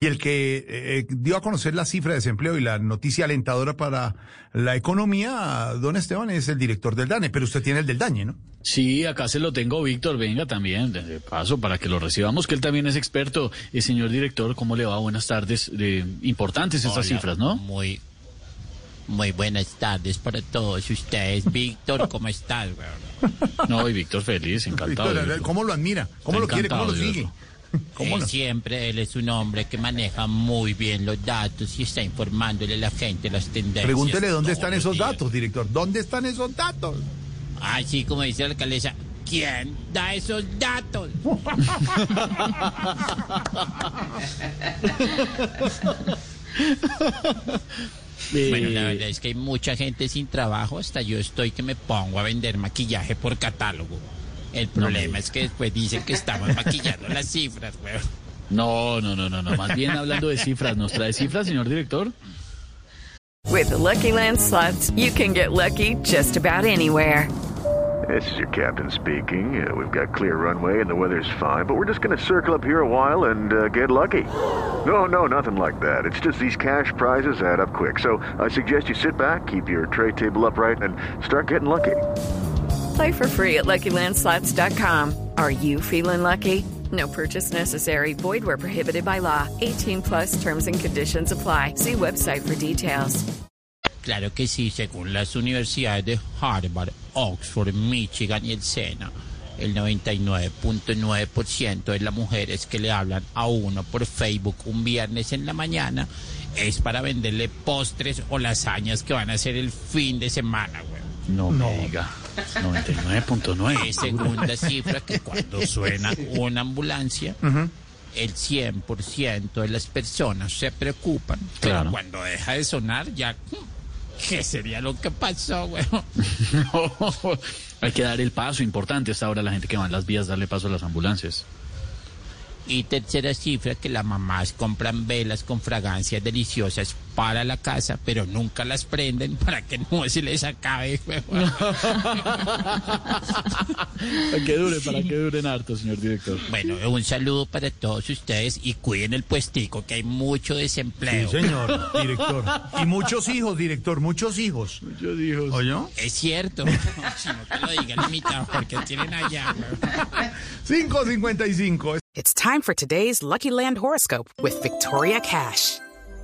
Y el que eh, dio a conocer la cifra de desempleo y la noticia alentadora para la economía, don Esteban, es el director del DANE, pero usted tiene el del DAñe, ¿no? Sí, acá se lo tengo, Víctor. Venga también, de paso, para que lo recibamos, que él también es experto. Eh, señor director, ¿cómo le va? Buenas tardes. De, importantes estas Hola, cifras, ¿no? Muy, muy buenas tardes para todos ustedes. Víctor, ¿cómo estás? No, y Víctor feliz, encantado. Víctor. ¿Cómo lo admira? ¿Cómo Está lo quiere? ¿Cómo lo sigue? verlo. ¿Cómo Él no? siempre, él es un hombre que maneja muy bien los datos y está informándole a la gente las tendencias. Pregúntele dónde están esos días. datos, director. ¿Dónde están esos datos? Así como dice la alcaldesa, ¿quién da esos datos? Bueno, la verdad es que hay mucha gente sin trabajo, hasta yo estoy que me pongo a vender maquillaje por catálogo. El problema es que después dicen que estamos maquillando las cifras, weón. No, no, no, no, no. Más bien hablando de cifras, ¿nos trae cifras, señor director? With the Lucky Land slots, you can get lucky just about anywhere. This is your captain speaking. Uh, we've got clear runway and the weather's fine, but we're just going to circle up here a while and uh, get lucky. No, no, nothing like that. It's just these cash prizes add up quick. So I suggest you sit back, keep your tray table upright, and start getting lucky. Play for free at LuckyLandSlots.com. Are you feeling lucky? No purchase necessary. Void where prohibited by law. 18 plus terms and conditions apply. See website for details. Claro que sí, según las universidades de Harvard, Oxford, Michigan y el SENA, el 99.9% de las mujeres que le hablan a uno por Facebook un viernes en la mañana es para venderle postres o lasañas que van a hacer el fin de semana, güey. No, me diga. 99.9. Es segunda cifra que cuando suena una ambulancia, el 100% de las personas se preocupan. Pero Claro. cuando deja de sonar, ya, ¿qué sería lo que pasó, güey? No, hay que dar el paso importante hasta ahora la gente que va en las vías, darle paso a las ambulancias. Y tercera cifra, que las mamás compran velas con fragancias deliciosas para la casa, pero nunca las prenden para que no se les acabe. Para que dure, para que duren harto, señor director. Bueno, un saludo para todos ustedes y cuiden el puestico, que hay mucho Sí, desempleo. señor, director. Y muchos hijos, director, muchos hijos. Yo digo. ¿Oyó? Es cierto. si no te lo digan a mitad, porque tienen allá. güey. 5.55. It's time for today's Lucky Land horoscope with Victoria Cash.